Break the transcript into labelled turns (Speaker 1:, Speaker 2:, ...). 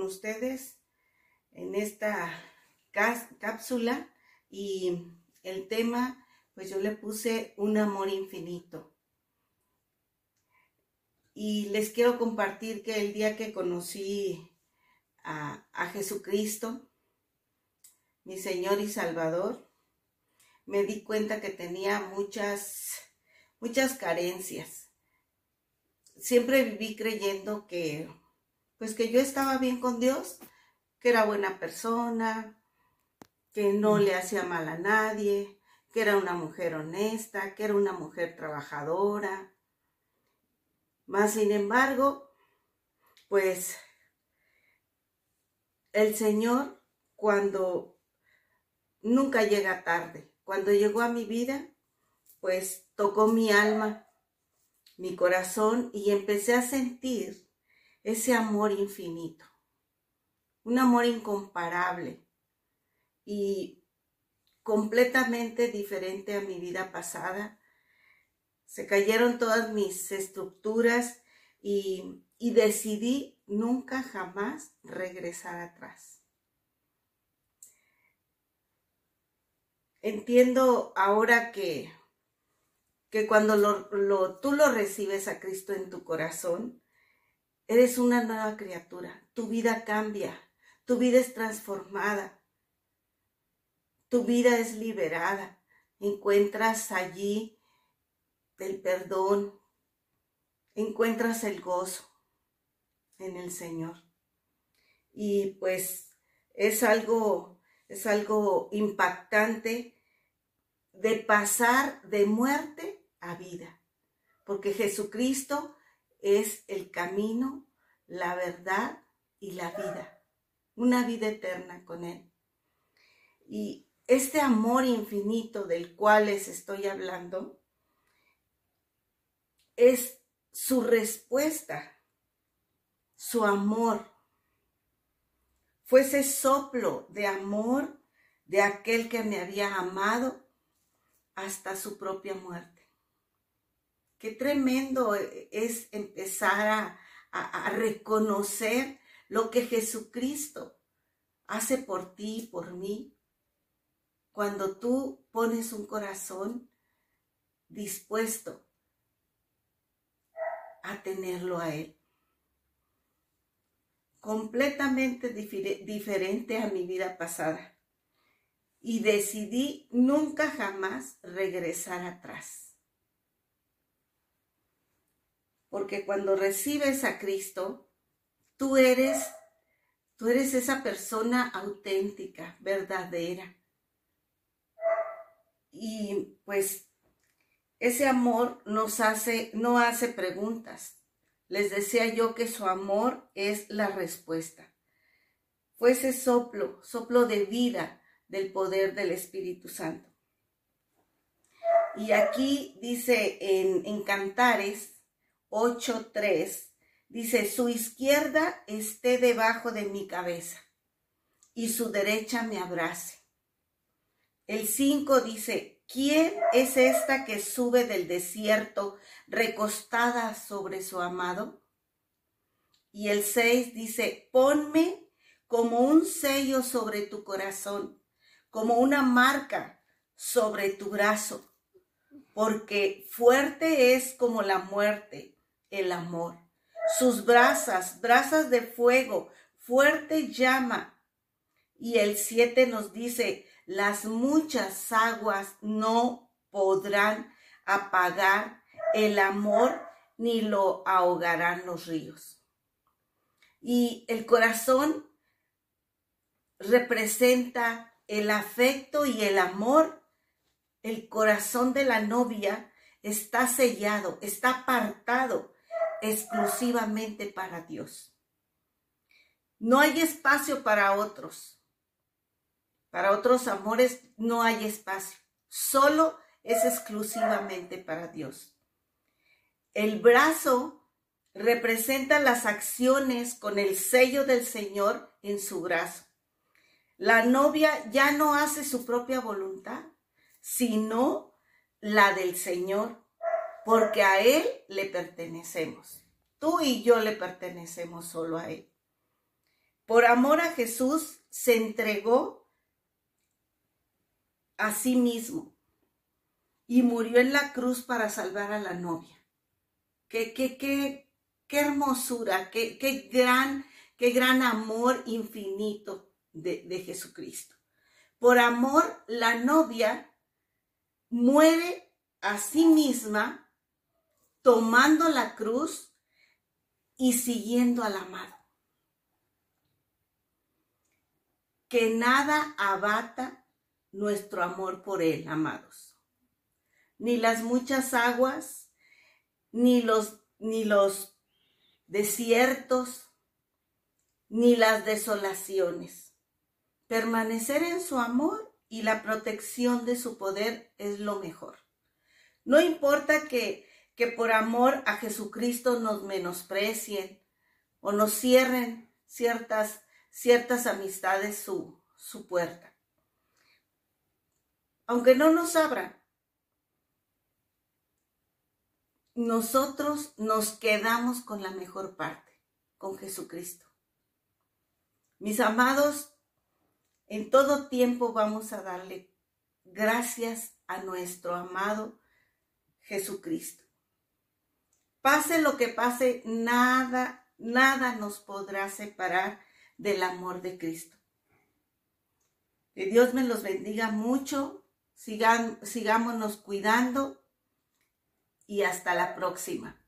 Speaker 1: ustedes en esta cápsula y el tema, pues yo le puse un amor infinito. Y les quiero compartir que el día que conocí a, a Jesucristo, mi Señor y Salvador, me di cuenta que tenía muchas, muchas carencias. Siempre viví creyendo que pues que yo estaba bien con Dios, que era buena persona, que no le hacía mal a nadie, que era una mujer honesta, que era una mujer trabajadora. Mas, sin embargo, pues el Señor cuando nunca llega tarde, cuando llegó a mi vida, pues tocó mi alma, mi corazón y empecé a sentir ese amor infinito, un amor incomparable y completamente diferente a mi vida pasada. Se cayeron todas mis estructuras y, decidí nunca jamás regresar atrás. Entiendo ahora que, que cuando tú lo recibes a Cristo en tu corazón, Eres una nueva criatura. Tu vida cambia. Tu vida es transformada. Tu vida es liberada. Encuentras allí el perdón. Encuentras el gozo en el Señor. Y pues es algo, es algo impactante de pasar de muerte a vida. Porque Jesucristo es el camino, la verdad y la vida. Una vida eterna con Él. Y este amor infinito del cual les estoy hablando es su respuesta, su amor. Fue ese soplo de amor de aquel que me había amado hasta su propia muerte. Qué tremendo es empezar a, reconocer lo que Jesucristo hace por ti y por mí. Cuando tú pones un corazón dispuesto a tenerlo a Él. Completamente diferente a mi vida pasada. Y decidí nunca jamás regresar atrás. Porque cuando recibes a Cristo, tú eres, tú eres esa persona auténtica, verdadera. Y pues ese amor nos hace, no hace preguntas. Les decía yo que su amor es la respuesta. Fue ese soplo, soplo de vida del poder del Espíritu Santo. Y aquí dice en, en Cantares 8.3 dice, su izquierda esté debajo de mi cabeza y su derecha me abrace. El 5 dice, ¿quién es esta que sube del desierto recostada sobre su amado? Y el 6 dice, ponme como un sello sobre tu corazón, como una marca sobre tu brazo, porque fuerte es como la muerte el amor. Sus brasas, brasas de fuego, fuerte llama. Y el 7 nos dice, las muchas aguas no podrán apagar el amor ni lo ahogarán los ríos. Y el corazón representa el afecto y el amor. El corazón de la novia está sellado, está apartado exclusivamente para Dios. No hay espacio para otros. Para otros amores no hay espacio. Solo es exclusivamente para Dios. El brazo representa las acciones con el sello del Señor en su brazo. La novia ya no hace su propia voluntad, sino la del Señor porque a Él le pertenecemos. Tú y yo le pertenecemos solo a Él. Por amor a Jesús se entregó a sí mismo y murió en la cruz para salvar a la novia. Qué, qué, qué, qué hermosura, qué, qué, gran, qué gran amor infinito de, de Jesucristo. Por amor, la novia muere a sí misma tomando la cruz y siguiendo al amado. Que nada abata nuestro amor por Él, amados. Ni las muchas aguas, ni los, ni los desiertos, ni las desolaciones. Permanecer en su amor y la protección de su poder es lo mejor. No importa que, que por amor a Jesucristo nos menosprecien o nos cierren ciertas, ciertas amistades su, su puerta. Aunque no nos abran, nosotros nos quedamos con la mejor parte, con Jesucristo. Mis amados, en todo tiempo vamos a darle gracias a nuestro amado Jesucristo. Pase lo que pase, nada, nada nos podrá separar del amor de Cristo. Que Dios me los bendiga mucho, sigámonos cuidando y hasta la próxima.